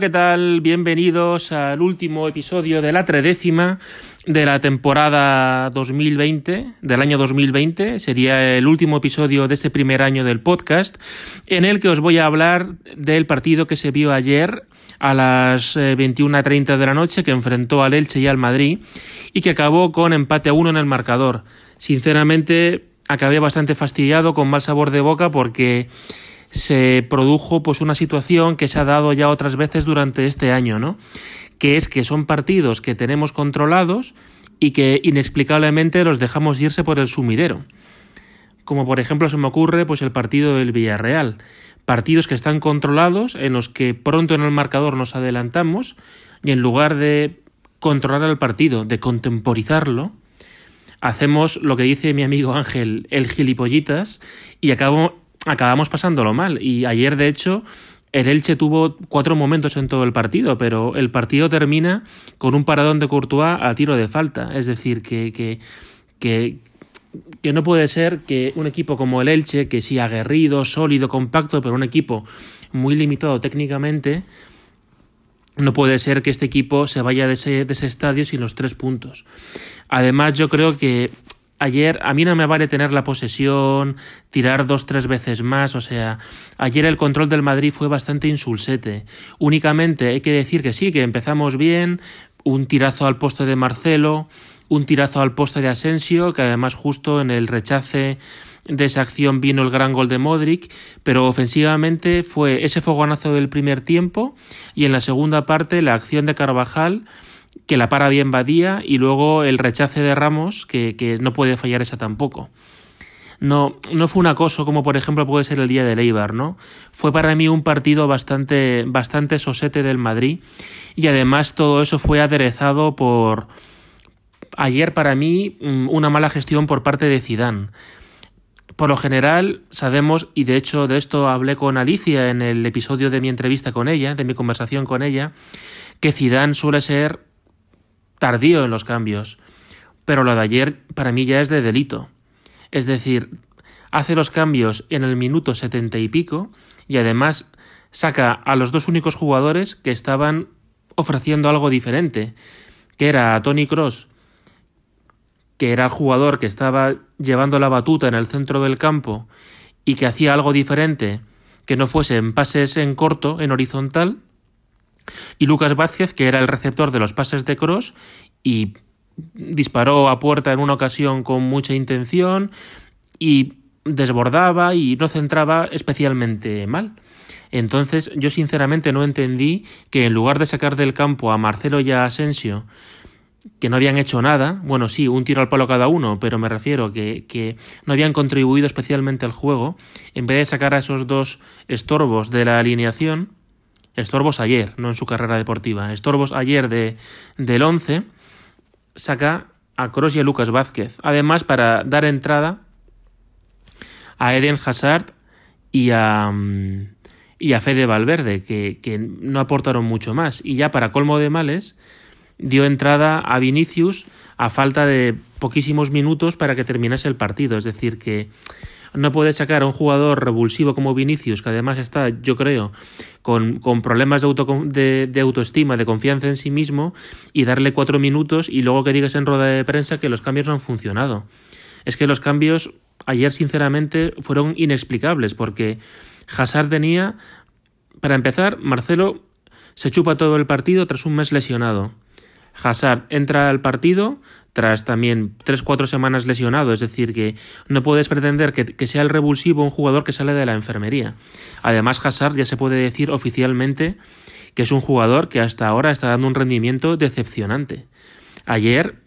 ¿qué tal? Bienvenidos al último episodio de la tredécima de la temporada 2020, del año 2020. Sería el último episodio de este primer año del podcast, en el que os voy a hablar del partido que se vio ayer a las 21.30 eh, de la noche, que enfrentó al Elche y al Madrid, y que acabó con empate a uno en el marcador. Sinceramente, acabé bastante fastidiado, con mal sabor de boca, porque se produjo pues una situación que se ha dado ya otras veces durante este año, ¿no? Que es que son partidos que tenemos controlados y que inexplicablemente los dejamos irse por el sumidero. Como por ejemplo se me ocurre pues el partido del Villarreal. Partidos que están controlados, en los que pronto en el marcador nos adelantamos, y en lugar de controlar el partido, de contemporizarlo, hacemos lo que dice mi amigo Ángel, el gilipollitas, y acabamos, acabamos pasándolo mal. Y ayer, de hecho, el Elche tuvo cuatro momentos en todo el partido, pero el partido termina con un paradón de Courtois a tiro de falta. Es decir, que, que, que, no puede ser que un equipo como el Elche, que sí aguerrido, sólido, compacto, pero un equipo muy limitado técnicamente, no puede ser que este equipo se vaya de ese, de ese estadio sin los tres puntos. Además, yo creo que ayer a mí no me vale tener la posesión, tirar dos, tres veces más, o sea, ayer el control del Madrid fue bastante insulsete. Únicamente hay que decir que sí, que empezamos bien, un tirazo al poste de Marcelo, un tirazo al poste de Asensio, que además justo en el rechace de esa acción vino el gran gol de Modric, pero ofensivamente fue ese fogonazo del primer tiempo y en la segunda parte la acción de Carvajal que la para bien Badía y luego el rechace de Ramos, que, que, no puede fallar esa tampoco. No, no fue un acoso como por ejemplo puede ser el día de Eibar, ¿no? Fue para mí un partido bastante, bastante sosete del Madrid y además todo eso fue aderezado por ayer para mí mm, una mala gestión por parte de Zidane. Por lo general sabemos, y de hecho de esto hablé con Alicia en el episodio de mi entrevista con ella, de mi conversación con ella, que Zidane suele ser tardío en los cambios, pero lo de ayer para mí ya es de delito. Es decir, hace los cambios en el minuto setenta y pico y además saca a los dos únicos jugadores que estaban ofreciendo algo diferente, que era a Tony Cross, que era el jugador que estaba llevando la batuta en el centro del campo y que hacía algo diferente, que no fuese en pases en corto, en horizontal, y Lucas Vázquez, que era el receptor de los pases de Cross y disparó a puerta en una ocasión con mucha intención y desbordaba y no centraba especialmente mal. Entonces yo sinceramente no entendí que en lugar de sacar del campo a Marcelo y a Asensio, que no habían hecho nada, bueno sí, un tiro al palo cada uno, pero me refiero que, que no habían contribuido especialmente al juego, en vez de sacar a esos dos estorbos de la alineación, Estorbos ayer, no en su carrera deportiva. Estorbos ayer de, del 11 saca a Kroos y a Lucas Vázquez. Además, para dar entrada a Eden Hazard y a, y a Fede Valverde, que, que no aportaron mucho más. Y ya para colmo de males, dio entrada a Vinicius a falta de poquísimos minutos para que terminase el partido. Es decir, que no puede sacar a un jugador revulsivo como Vinicius, que además está, yo creo, con, con problemas de, auto, de, de, autoestima, de confianza en sí mismo, y darle cuatro minutos y luego que digas en rueda de prensa que los cambios no han funcionado. Es que los cambios ayer, sinceramente, fueron inexplicables, porque Hazard venía, para empezar, Marcelo se chupa todo el partido tras un mes lesionado. Hazard entra al partido tras también 3-4 semanas lesionado, es decir, que no puedes pretender que, que, sea el revulsivo un jugador que sale de la enfermería. Además, Hazard ya se puede decir oficialmente que es un jugador que hasta ahora está dando un rendimiento decepcionante. Ayer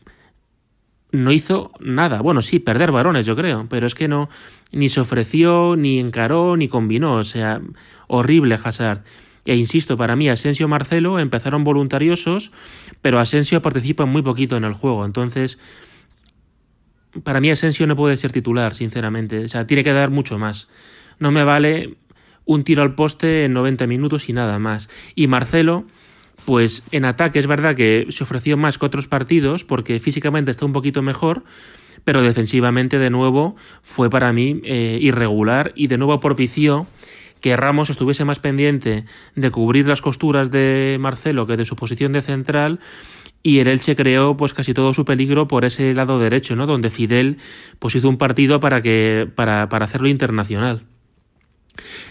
no hizo nada. Bueno, sí, perder varones, yo creo, pero es que no, ni se ofreció, ni encaró, ni combinó. O sea, horrible Hazard. E insisto, para mí Asensio y Marcelo empezaron voluntariosos, pero Asensio participa muy poquito en el juego. Entonces, para mí Asensio no puede ser titular, sinceramente. O sea, tiene que dar mucho más. No me vale un tiro al poste en 90 minutos y nada más. Y Marcelo, pues en ataque es verdad que se ofreció más que otros partidos porque físicamente está un poquito mejor, pero defensivamente de nuevo fue para mí eh, irregular y de nuevo propició que Ramos estuviese más pendiente de cubrir las costuras de Marcelo que de su posición de central y el Elche creó pues casi todo su peligro por ese lado derecho, ¿no? Donde Fidel pues hizo un partido para que para, para hacerlo internacional.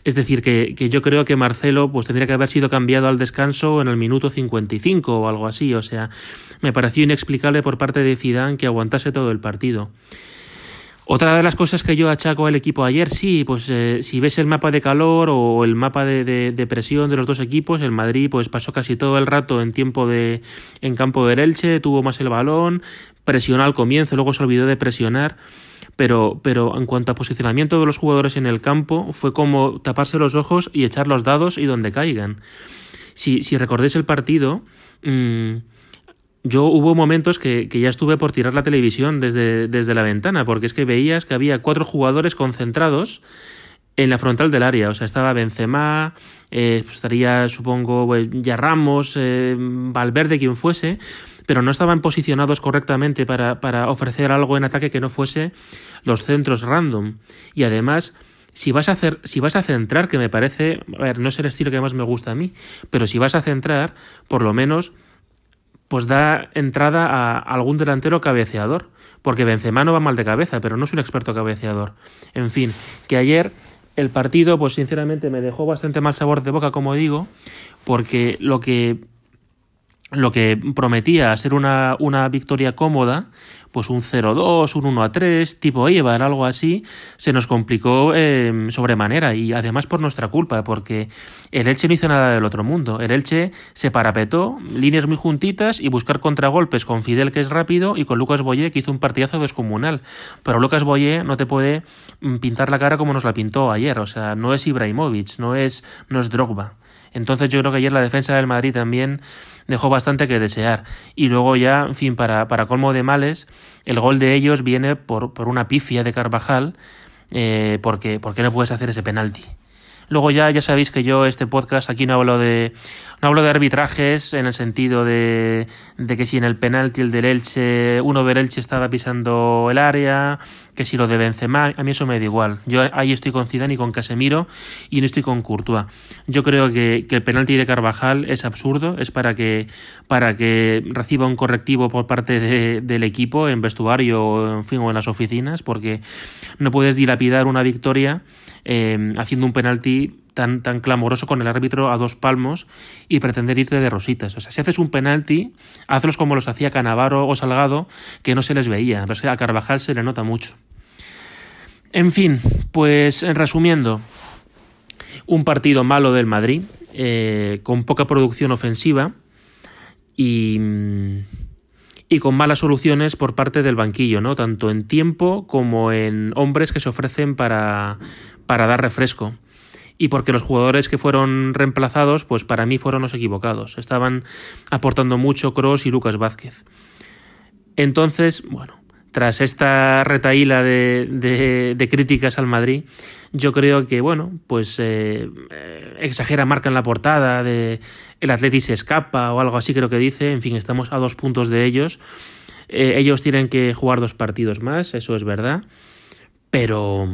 Es decir, que, que, yo creo que Marcelo pues tendría que haber sido cambiado al descanso en el minuto 55 o algo así. O sea, me pareció inexplicable por parte de Zidane que aguantase todo el partido. Otra de las cosas que yo achaco al equipo ayer, sí, pues eh, si ves el mapa de calor o el mapa de, de, de, presión de los dos equipos, el Madrid pues pasó casi todo el rato en tiempo de en campo del Elche, tuvo más el balón, presionó al comienzo, luego se olvidó de presionar pero, pero en cuanto a posicionamiento de los jugadores en el campo, fue como taparse los ojos y echar los dados y donde caigan. Si, si recordáis el partido, mmm, yo hubo momentos que, que, ya estuve por tirar la televisión desde, desde la ventana, porque es que veías que había cuatro jugadores concentrados en la frontal del área. O sea, estaba Benzema, eh, estaría, supongo, ya Ramos, eh, Valverde, quien fuese pero no estaban posicionados correctamente para, para ofrecer algo en ataque que no fuese los centros random. Y además, si vas a hacer, si vas a centrar, que me parece, a ver, no es el estilo que más me gusta a mí, pero si vas a centrar, por lo menos, pues da entrada a algún delantero cabeceador, porque Benzema no va mal de cabeza, pero no es un experto cabeceador. En fin, que ayer el partido, pues sinceramente me dejó bastante mal sabor de boca, como digo, porque lo que lo que prometía ser una, una victoria cómoda, pues un 0-2, un 1-3, tipo Eibar, algo así, se nos complicó eh, sobremanera y además por nuestra culpa, porque el Elche no hizo nada del otro mundo. El Elche se parapetó, líneas muy juntitas y buscar contragolpes con Fidel, que es rápido, y con Lucas Boyé, que hizo un partidazo descomunal. Pero Lucas Boyé no te puede mm, pintar la cara como nos la pintó ayer, o sea, no es Ibrahimovic, no es, no es Drogba. Entonces yo creo que ayer la defensa del Madrid también dejó bastante que desear. Y luego ya, en fin, para, para colmo de males, el gol de ellos viene por, por una pifia de Carvajal, eh, porque, porque no puedes hacer ese penalti. Luego ya, ya sabéis que yo este podcast aquí no hablo de no hablo de arbitrajes en el sentido de, que si en el penalti el del Elche, uno del Elche estaba pisando el área, que si lo de Benzema, a mí eso me da igual. Yo ahí estoy con Zidane y con Casemiro y no estoy con Courtois. Yo creo que, que el penalti de Carvajal es absurdo, es para que para que reciba un correctivo por parte de, del equipo en vestuario o en fin o en las oficinas, porque no puedes dilapidar una victoria eh, haciendo un penalti tan, clamoroso con el árbitro a dos palmos y pretender irte de rositas. O sea, si haces un penalti, hazlos como los hacía Canavaro o Salgado, que no se les veía. A Carvajal se le nota mucho. En fin, pues resumiendo, un partido malo del Madrid, eh, con poca producción ofensiva y, y con malas soluciones por parte del banquillo, ¿no? Tanto en tiempo como en hombres que se ofrecen para dar refresco. Y porque los jugadores que fueron reemplazados, pues para mí fueron los equivocados. Estaban aportando mucho Cross y Lucas Vázquez. Entonces, bueno, tras esta retaíla de, de, críticas al Madrid, yo creo que, bueno, pues eh, exagera marca en la portada de el Atleti se escapa o algo así creo que dice. En fin, estamos a dos puntos de ellos. Eh, ellos tienen que jugar dos partidos más, eso es verdad. Pero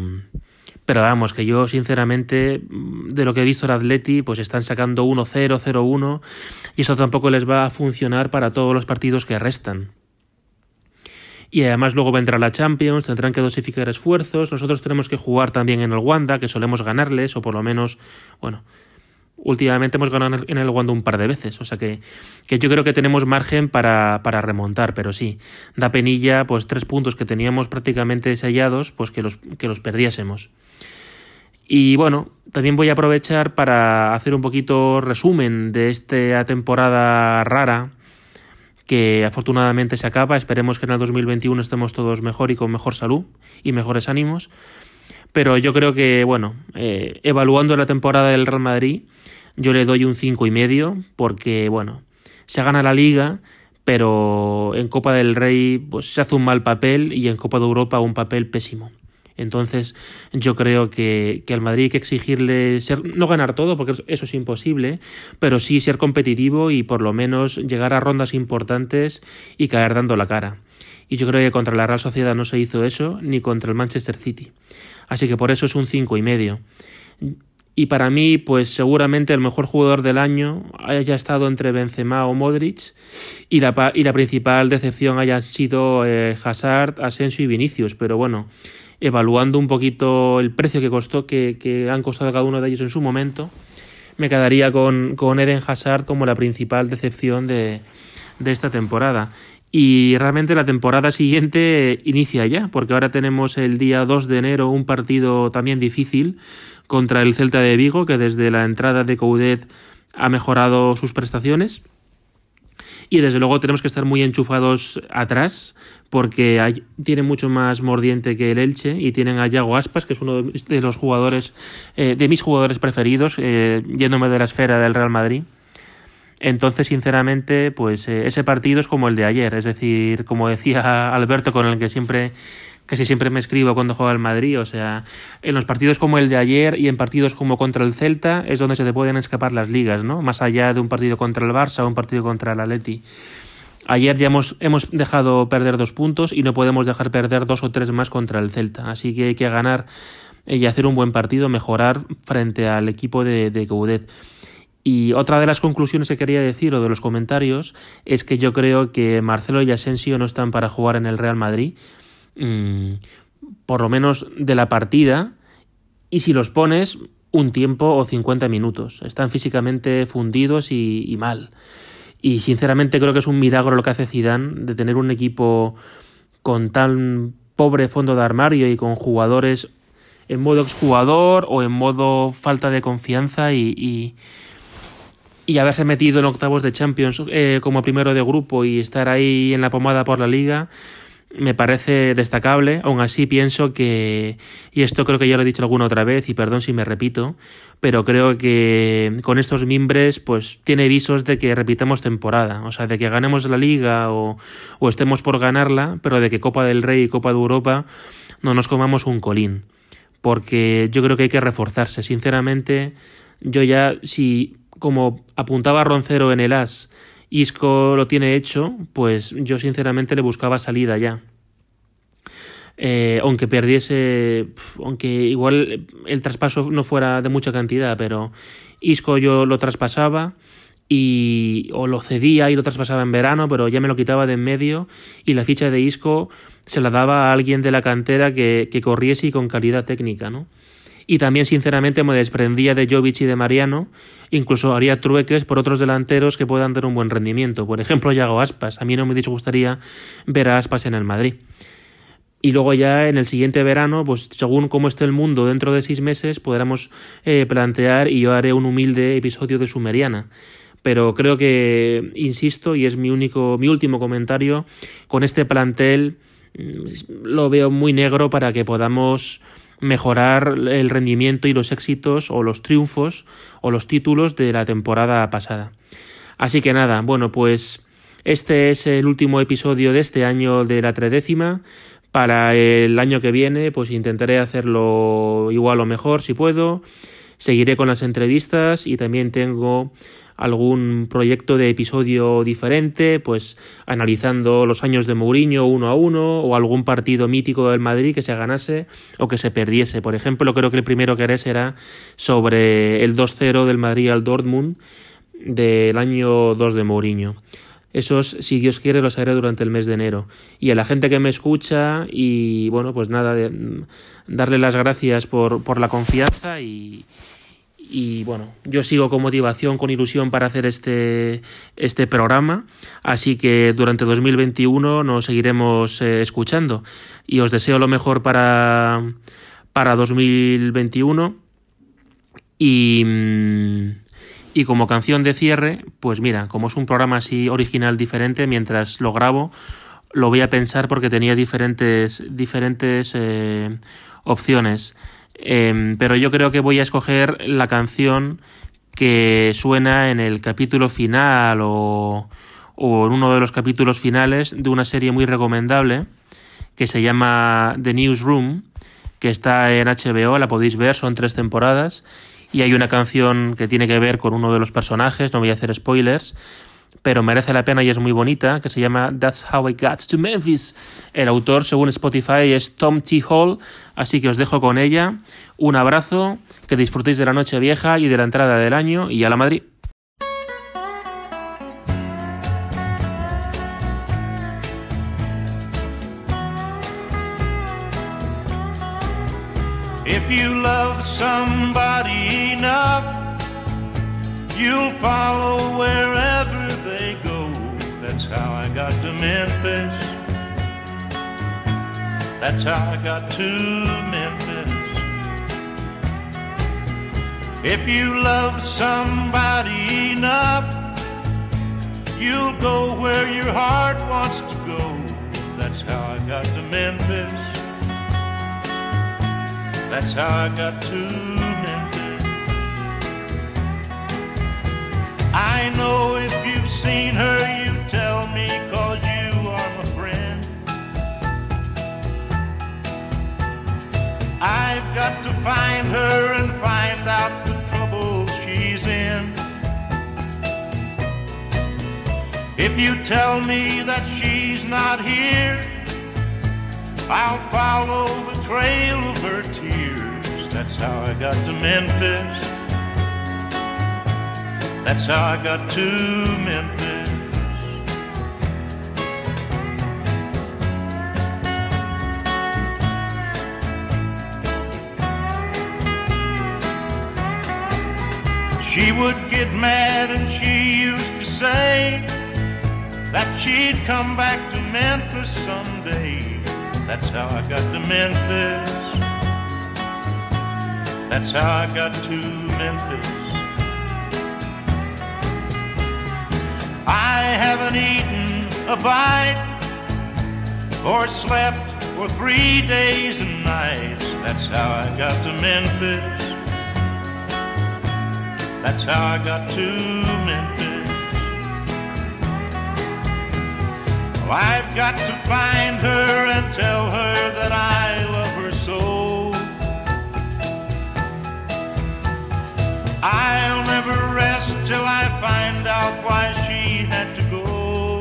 pero vamos, que yo sinceramente, de lo que he visto el Atleti, pues están sacando 1-0, 0-1, y eso tampoco les va a funcionar para todos los partidos que restan. Y además luego vendrá la Champions, tendrán que dosificar esfuerzos, nosotros tenemos que jugar también en el Wanda, que solemos ganarles, o por lo menos, bueno, últimamente hemos ganado en el Wanda un par de veces, o sea que, que yo creo que tenemos margen para, para, remontar, pero sí, da penilla, pues tres puntos que teníamos prácticamente sellados, pues que los, que los perdiésemos. Y bueno, también voy a aprovechar para hacer un poquito resumen de esta temporada rara que afortunadamente se acaba. Esperemos que en el 2021 estemos todos mejor y con mejor salud y mejores ánimos. Pero yo creo que, bueno, eh, evaluando la temporada del Real Madrid, yo le doy un cinco y medio porque, bueno, se gana la liga, pero en Copa del Rey pues, se hace un mal papel y en Copa de Europa un papel pésimo. Entonces yo creo que, que al Madrid hay que exigirle ser, no ganar todo, porque eso es imposible, pero sí ser competitivo y por lo menos llegar a rondas importantes y caer dando la cara. Y yo creo que contra la Real Sociedad no se hizo eso, ni contra el Manchester City. Así que por eso es un cinco y medio. Y para mí, pues seguramente el mejor jugador del año haya estado entre Benzema o Modric y la, y la principal decepción haya sido eh, Hazard, Asensio y Vinicius. Pero bueno, evaluando un poquito el precio que costó, que, que, han costado cada uno de ellos en su momento, me quedaría con, con Eden Hazard como la principal decepción de, de esta temporada. Y realmente la temporada siguiente inicia ya, porque ahora tenemos el día 2 de enero un partido también difícil contra el Celta de Vigo, que desde la entrada de Coudet ha mejorado sus prestaciones. Y desde luego tenemos que estar muy enchufados atrás, porque hay, tiene mucho más mordiente que el Elche y tienen a Yago Aspas, que es uno de los jugadores, eh, de mis jugadores preferidos, eh, yéndome de la esfera del Real Madrid. Entonces, sinceramente, pues eh, ese partido es como el de ayer, es decir, como decía Alberto, con el que siempre casi siempre me escribo cuando juega el Madrid, o sea, en los partidos como el de ayer y en partidos como contra el Celta es donde se te pueden escapar las ligas, ¿no? Más allá de un partido contra el Barça o un partido contra el Atleti. Ayer ya hemos, hemos dejado perder dos puntos y no podemos dejar perder dos o tres más contra el Celta, así que hay que ganar y hacer un buen partido, mejorar frente al equipo de, de Coudet. Y otra de las conclusiones que quería decir o de los comentarios es que yo creo que Marcelo y Asensio no están para jugar en el Real Madrid Mm, por lo menos de la partida, y si los pones un tiempo o 50 minutos. Están físicamente fundidos y, mal. Y sinceramente creo que es un milagro lo que hace Zidane de tener un equipo con tan pobre fondo de armario y con jugadores en modo exjugador o en modo falta de confianza y, y, haberse metido en octavos de Champions eh, como primero de grupo y estar ahí en la pomada por la liga me parece destacable. Aún así pienso que, y esto creo que ya lo he dicho alguna otra vez, y perdón si me repito, pero creo que con estos mimbres pues tiene visos de que repitamos temporada, o sea, de que ganemos la liga o, o estemos por ganarla, pero de que Copa del Rey y Copa de Europa no nos comamos un colín. Porque yo creo que hay que reforzarse. Sinceramente, yo ya, si como apuntaba Roncero en el As, Isco lo tiene hecho, pues yo sinceramente le buscaba salida ya. Eh, aunque perdiese, aunque igual el traspaso no fuera de mucha cantidad, pero Isco yo lo traspasaba y o lo cedía y lo traspasaba en verano, pero ya me lo quitaba de en medio y la ficha de Isco se la daba a alguien de la cantera que, que corriese y con calidad técnica, ¿no? Y también sinceramente me desprendía de Jovic y de Mariano, incluso haría trueques por otros delanteros que puedan dar un buen rendimiento. Por ejemplo, Yago Aspas. A mí no me disgustaría ver a Aspas en el Madrid. Y luego ya en el siguiente verano, pues según cómo esté el mundo dentro de seis meses, podremos eh, plantear y yo haré un humilde episodio de Sumeriana. Pero creo que, insisto, y es mi único, mi último comentario, con este plantel mm, lo veo muy negro para que podamos mejorar el rendimiento y los éxitos o los triunfos o los títulos de la temporada pasada. Así que nada, bueno, pues este es el último episodio de este año de la tredécima. Para el año que viene, pues intentaré hacerlo igual o mejor si puedo. Seguiré con las entrevistas y también tengo algún proyecto de episodio diferente, pues analizando los años de Mourinho uno a uno o algún partido mítico del Madrid que se ganase o que se perdiese. Por ejemplo, creo que el primero que haré será sobre el 2-0 del Madrid al Dortmund del año 2 de Mourinho. Esos, si Dios quiere, los haré durante el mes de enero. Y a la gente que me escucha y bueno, pues nada, de, darle las gracias por, por la confianza y, y bueno, yo sigo con motivación, con ilusión para hacer este, este programa, así que durante 2021 nos seguiremos eh, escuchando y os deseo lo mejor para, para 2021 y, mm, y como canción de cierre, pues mira, como es un programa así original diferente, mientras lo grabo, lo voy a pensar porque tenía diferentes, diferentes eh, opciones. Em, pero yo creo que voy a escoger la canción que suena en el capítulo final o, o en uno de los capítulos finales de una serie muy recomendable que se llama The Newsroom, que está en HBO, la podéis ver, son tres temporadas y hay una canción que tiene que ver con uno de los personajes, no voy a hacer spoilers, pero merece la pena y es muy bonita, que se llama That's How I Got to Memphis. El autor, según Spotify, es Tom T. Hall, así que os dejo con ella. Un abrazo, que disfrutéis de la noche vieja y de la entrada del año y a la Madrid. If you love somebody enough, you'll follow. That's how I got to Memphis. That's how I got to Memphis. If you love somebody enough, you'll go where your heart wants to go. That's how I got to Memphis. That's how I got to If you tell me that she's not here, I'll follow the trail of her tears. That's how I got to Memphis. That's how I got to Memphis. She would get mad and she used to say that she'd come back to Memphis someday. That's how I got to Memphis. That's how I got to Memphis. I haven't eaten a bite or slept for three days and nights. That's how I got to Memphis. That's how I got to Memphis. I've got to find her and tell her that I love her so. I'll never rest till I find out why she had to go.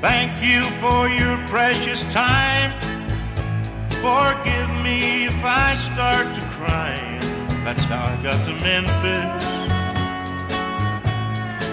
Thank you for your precious time. Forgive me if I start to cry. That's how I got to Memphis.